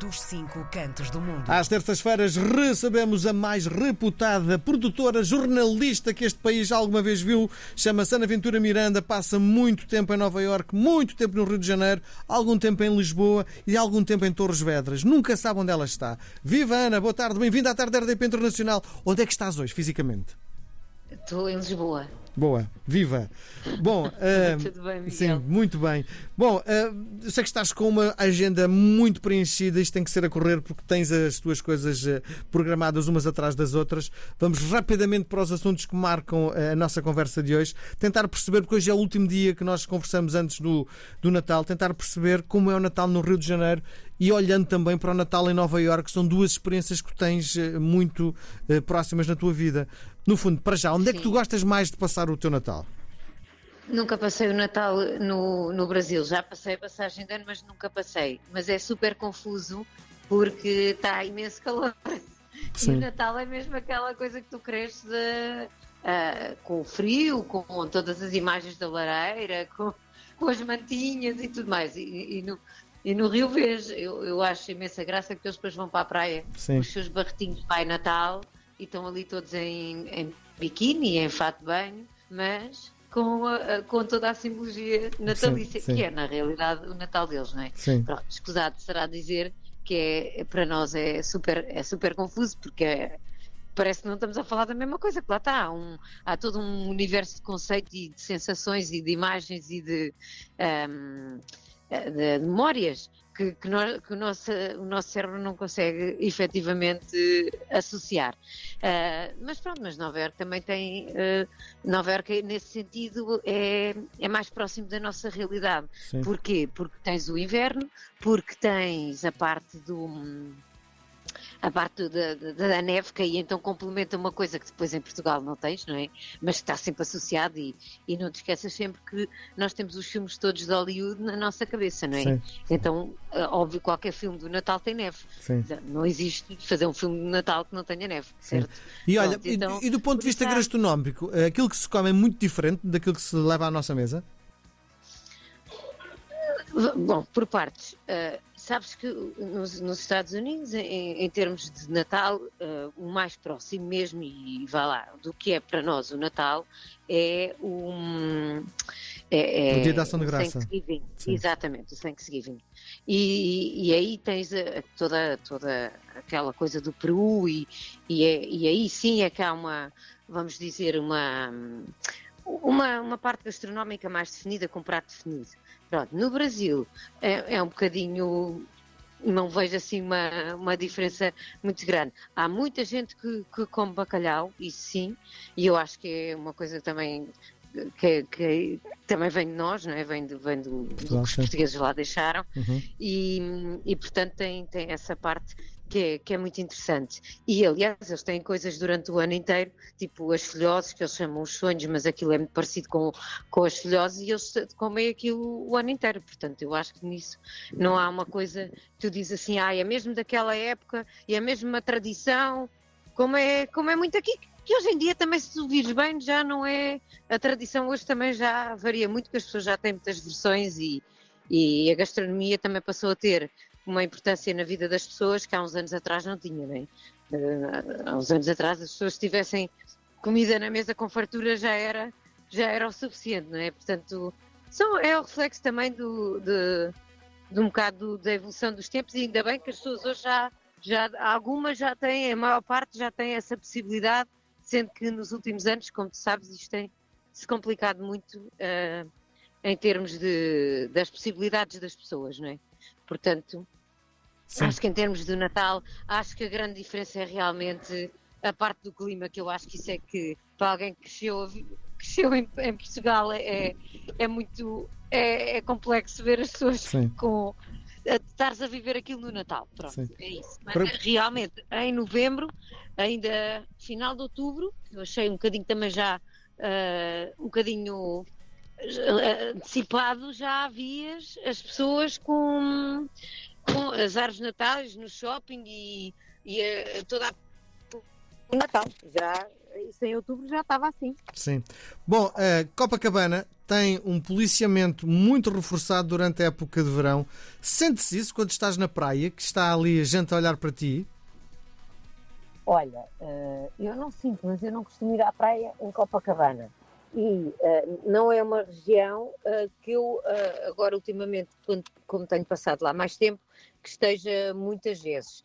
dos cinco cantos do mundo. Às terças-feiras recebemos a mais reputada produtora jornalista que este país alguma vez viu. Chama-se Ana Ventura Miranda, passa muito tempo em Nova Iorque, muito tempo no Rio de Janeiro, algum tempo em Lisboa e algum tempo em Torres Vedras. Nunca sabe onde ela está. Viva Ana, boa tarde, bem-vinda à tarde da RDP Internacional. Onde é que estás hoje, fisicamente? Estou em Lisboa. Boa, viva. Bom, uh, Tudo bem, Miguel? sim, muito bem. Bom, uh, sei que estás com uma agenda muito preenchida, isto tem que ser a correr porque tens as tuas coisas uh, programadas umas atrás das outras. Vamos rapidamente para os assuntos que marcam a nossa conversa de hoje. Tentar perceber, porque hoje é o último dia que nós conversamos antes do, do Natal, tentar perceber como é o Natal no Rio de Janeiro e olhando também para o Natal em Nova Iorque, são duas experiências que tens muito próximas na tua vida. No fundo, para já, onde é que tu gostas mais de passar o teu Natal? Nunca passei o Natal no, no Brasil. Já passei a passagem de ano, mas nunca passei. Mas é super confuso porque está imenso calor. Sim. E o Natal é mesmo aquela coisa que tu cresces uh, uh, com o frio, com todas as imagens da lareira, com, com as mantinhas e tudo mais. E, e no, e no Rio vejo, eu, eu acho imensa graça que eles depois vão para a praia Sim. com os seus barretinhos de Pai Natal e estão ali todos em, em biquíni, em fato de banho, mas com, a, com toda a simbologia natalícia, Sim, sim. que é na realidade o Natal deles, não é? Sim. Pronto, escusado será dizer que é, para nós é super, é super confuso, porque é- parece que não estamos a falar da mesma coisa, que lá está, há, um- há todo um universo de conceitos e de sensações e de imagens e de, ahm, de memórias que, que nós- que o, nosso, o nosso cérebro não consegue efetivamente associar. Ah, mas pronto, mas Nova Iorque também tem. ah, Nova Iorque, nesse sentido, é, é mais próximo da nossa realidade. Sim. Porquê? Porque tens o inverno, porque tens a parte do. A parte da, da, da neve, que aí então complementa uma coisa que depois em Portugal não tens, não é? Mas que está sempre associado e, e não te esqueças sempre que nós temos os filmes todos de Hollywood na nossa cabeça, não é? Sim. Então, é óbvio, qualquer filme do Natal tem neve. Sim. Não existe fazer um filme de Natal que não tenha neve, Sim. certo? E olha, Pronto, e- então, e, do ponto de vista gastronómico, eh, aquilo que se come é muito diferente daquilo que se leva à nossa mesa? Bom, por partes. Uh, sabes que nos, nos Estados Unidos, em, em termos de Natal, uh, o mais próximo mesmo, e vá lá, do que é para nós o Natal, é o. É, é O Dia da Ação de Graça. Thanksgiving. Sim. Exatamente, o Thanksgiving. E, e aí tens a- toda, toda aquela coisa do Peru, e, e, é- e aí sim é que há uma, vamos dizer, uma, uma, uma parte gastronómica mais definida, com prato definido. Pronto, no Brasil é, é um bocadinho. Não vejo assim uma, uma diferença muito grande. Há muita gente que, que come bacalhau, isso sim, e eu acho que é uma coisa também que, que também vem de nós, não é? Vem do, vem do, do que os portugueses lá deixaram Uhum. e, e, portanto tem, tem essa parte que é, que é muito interessante. E aliás, eles têm coisas durante o ano inteiro, tipo as folhoses, que eles chamam os sonhos, mas aquilo é muito parecido com, com as folhoses e eles comem aquilo o ano inteiro. Portanto, eu acho que nisso não há uma coisa que tu dizes assim, ah, é mesmo daquela época e é mesmo uma tradição, como é, como é muito aqui. Que hoje em dia também, se tu vires bem, já não é. A tradição hoje também já varia muito, porque as pessoas já têm muitas versões e, e a gastronomia também passou a ter uma importância na vida das pessoas que há uns anos atrás não tinha, não é? Eh, há uns anos atrás as pessoas tivessem comida na mesa com fartura já era, já era o suficiente, não é? Portanto, são, é o reflexo também do, de, de um bocado da evolução dos tempos e ainda bem que as pessoas hoje já, já algumas já têm, a maior parte já tem essa possibilidade, sendo que nos últimos anos, como tu sabes, isto tem se complicado muito eh, em termos de, das possibilidades das pessoas, não é? Portanto, Sim. acho que em termos do Natal, acho que a grande diferença é realmente a parte do clima, que eu acho que isso é que, para alguém que cresceu, cresceu em, em Portugal, é, é muito é, é complexo ver as pessoas Sim. com. Estares a viver aquilo no Natal, pronto, Sim. é isso. Mas Para- realmente, em novembro, ainda final de outubro, eu achei um bocadinho também já, ah, um bocadinho antecipado, já havias as pessoas com, com as árvores natais no shopping e, e eh, toda a o Natal. Já isso em outubro já estava assim. Sim. Bom, uh, Copacabana tem um policiamento muito reforçado durante a época de verão. Sente-se isso quando estás na praia, que está ali a gente a olhar para ti? Olha, uh, eu não sinto, mas eu não costumo ir à praia em Copacabana. E uh, não é uma região uh, que eu, agora ultimamente, quando, como tenho passado lá mais tempo, que esteja muitas vezes.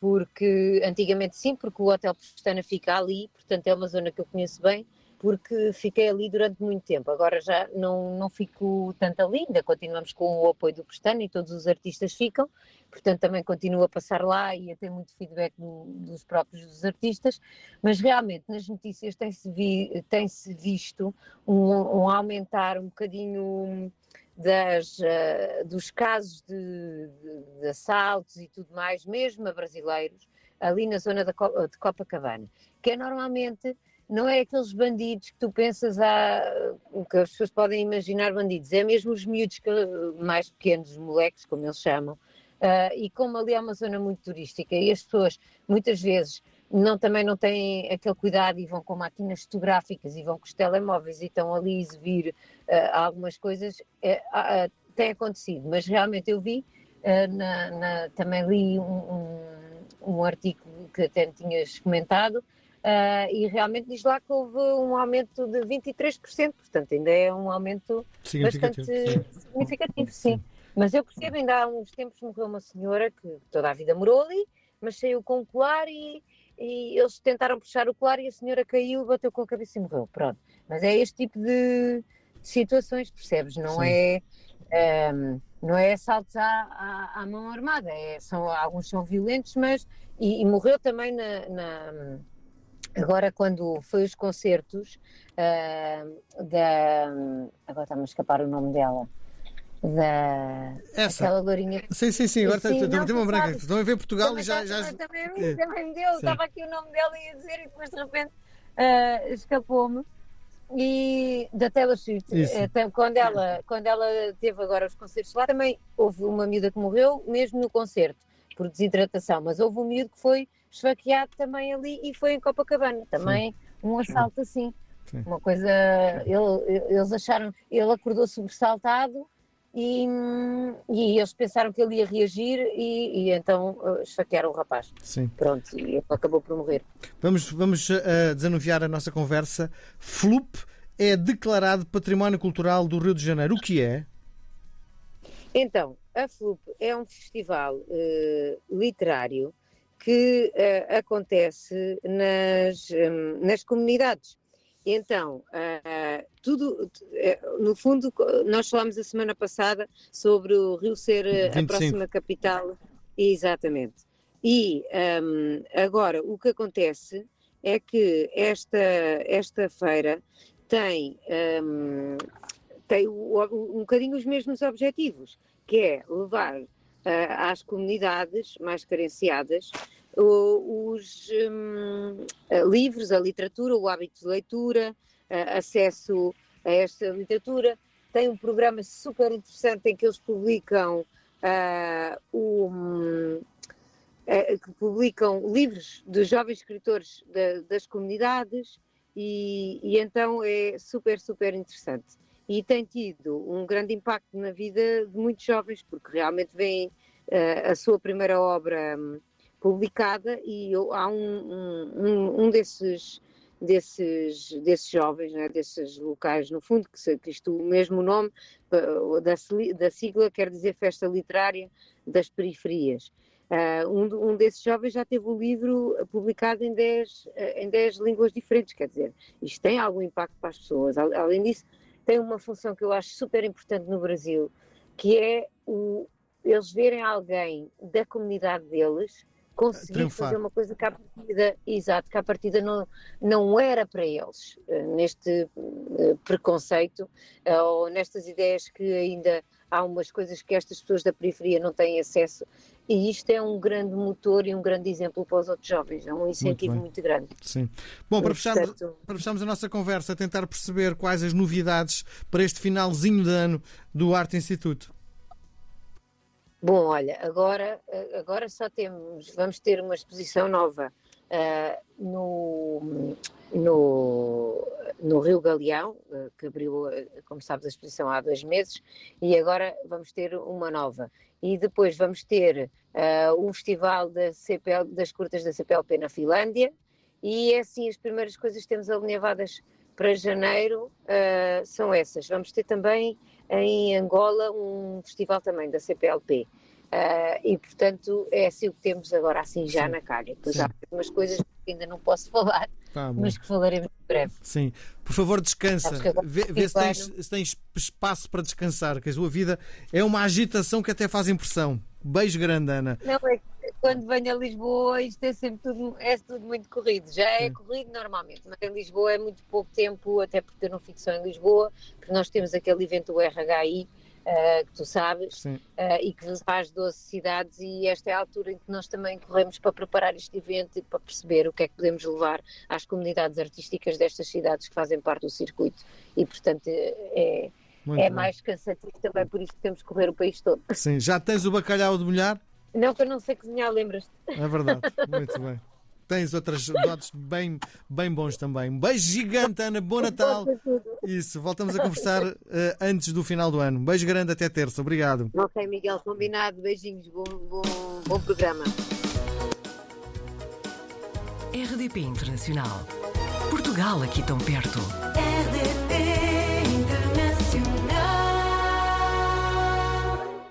porque antigamente sim, porque o Hotel Pestana fica ali, portanto é uma zona que eu conheço bem, porque fiquei ali durante muito tempo. Agora já não, não fico tanto ali, ainda continuamos com o apoio do Pestana e todos os artistas ficam, portanto também continuo a passar lá e a ter muito feedback do, dos próprios dos artistas, mas realmente nas notícias tem-se vi, tem visto um, um, aumentar um bocadinho das, uh, dos casos de, de, de assaltos e tudo mais, mesmo a brasileiros, ali na zona de Copacabana, que é normalmente não é aqueles bandidos que tu pensas a o que as pessoas podem imaginar bandidos, é mesmo os miúdos que, mais pequenos, os moleques, como eles chamam, uh, e como ali é uma zona muito turística e as pessoas muitas vezes não, também não têm aquele cuidado e vão com máquinas fotográficas e vão com os telemóveis e estão ali a exibir uh, algumas coisas, uh, tem acontecido, mas realmente eu vi, na, na, também li um, um, um artigo que até tinhas comentado, Uh, e realmente diz lá que houve um aumento de 23%, portanto ainda é um aumento bastante significativo, sim. Mas eu percebo, ainda há uns tempos morreu uma senhora que toda a vida morou ali, mas saiu com o colar e, e eles tentaram puxar o colar e a senhora caiu, bateu com a cabeça e morreu. Pronto. Mas é este tipo de situações, percebes? Não sim. é. Um, não é assaltos à, à, à mão armada, é, são, alguns são violentos, mas. E, e morreu também na, na Agora, quando foi os concertos uh, da. Agora está-me a escapar o nome dela. Da. Essa. Aquela lourinha. Sim, sim, sim. Agora estou uma branca. Estão a ver Portugal também, e já. já... Também, também, também me deu. Sim. Estava aqui o nome dela e ia dizer e depois de repente uh, escapou-me. E da Taylor Swift, quando ela, quando ela teve agora os concertos lá, também houve uma miúda que morreu, mesmo no concerto, por desidratação, mas houve um miúdo que foi esfaqueado também ali e foi em Copacabana, também Sim. um assalto assim. Sim. Uma coisa, ele, eles acharam, ele acordou sobressaltado e, e eles pensaram que ele ia reagir e, e então uh, esfaquearam o rapaz. Sim. Pronto, e ele acabou por morrer. Vamos, vamos uh, desanuviar a nossa conversa. Flup é declarado Património Cultural do Rio de Janeiro. O que é? Então, a FLUP é um festival uh, literário que uh, acontece nas, um, nas comunidades. Então, uh, tudo, uh, no fundo, nós falámos a semana passada sobre o Rio ser 25. a próxima capital. Exatamente. E um, agora, o que acontece é que esta, esta feira tem, um, tem um, um bocadinho os mesmos objetivos, que é levar às comunidades mais carenciadas os um, livros, a literatura, o hábito de leitura, acesso a esta literatura. Tem um programa super interessante em que eles publicam uh, um, uh, que publicam livros de jovens escritores de, das comunidades e, e, então é super, super interessante e tem tido um grande impacto na vida de muitos jovens, porque realmente vem uh, a sua primeira obra um, publicada e há um, um, um desses, desses, desses jovens, né, desses locais, no fundo, que, que isto, o mesmo nome da, da sigla quer dizer Festa Literária das Periferias. Uh, um, um, desses jovens já teve o livro publicado em 10 em dez línguas diferentes, quer dizer, isto tem algum impacto para as pessoas. Além disso, tem uma função que eu acho super importante no Brasil, que é o, eles verem alguém da comunidade deles conseguir Triunfar. fazer uma coisa que à partida, exato, que à partida não, não era para eles, uh, neste uh, preconceito uh, ou nestas ideias que ainda há umas coisas que estas pessoas da periferia não têm acesso e isto é um grande motor e um grande exemplo para os outros jovens, é um incentivo muito, muito grande. Sim. Bom, para fecharmos, para fecharmos a nossa conversa, tentar perceber quais as novidades para este finalzinho de ano do Arte Instituto. Bom, olha, agora, agora só temos, vamos ter uma exposição nova no, no, no Rio Galeão, uh, que abriu, como sabes, a exposição há dois meses, e agora vamos ter uma nova. E depois vamos ter um festival da CPL, das curtas da CPLP na Finlândia, e é assim as primeiras coisas que temos alinhavadas para janeiro são essas. Vamos ter também em Angola um festival também da CPLP. Uh, e portanto é assim o que temos agora, assim já Sim. na calha. Pois Sim. há algumas coisas que ainda não posso falar, tá mas que falaremos em breve. Sim, por favor, descansa. Vê, vê se, tens, se, tens, espaço para descansar, que a sua vida é uma agitação que até faz impressão. Beijo grande, Ana. Não, é que quando venho a Lisboa isto é sempre tudo, é tudo muito corrido. Já é Sim. corrido normalmente, mas em Lisboa é muito pouco tempo, até porque eu não fico só em Lisboa, porque nós temos aquele evento do RHI uh, que tu sabes, uh, e que faz 12 cidades, e esta é a altura em que nós também corremos para preparar este evento e para perceber o que é que podemos levar às comunidades artísticas destas cidades que fazem parte do circuito. E, portanto, é, é mais cansativo também, por isso que temos que correr o país todo. Sim, já tens o bacalhau de molhar? Não, que eu não sei cozinhar, lembras-te? É verdade, muito bem tens outros dados bem, bem bons também. Um beijo gigante, Ana. Bom Natal. Isso, voltamos a conversar uh, antes do final do ano. Um beijo grande até terça. Obrigado. Ok, Miguel, combinado. Beijinhos. Bom, bom, bom programa. RDP Internacional. Portugal aqui tão perto.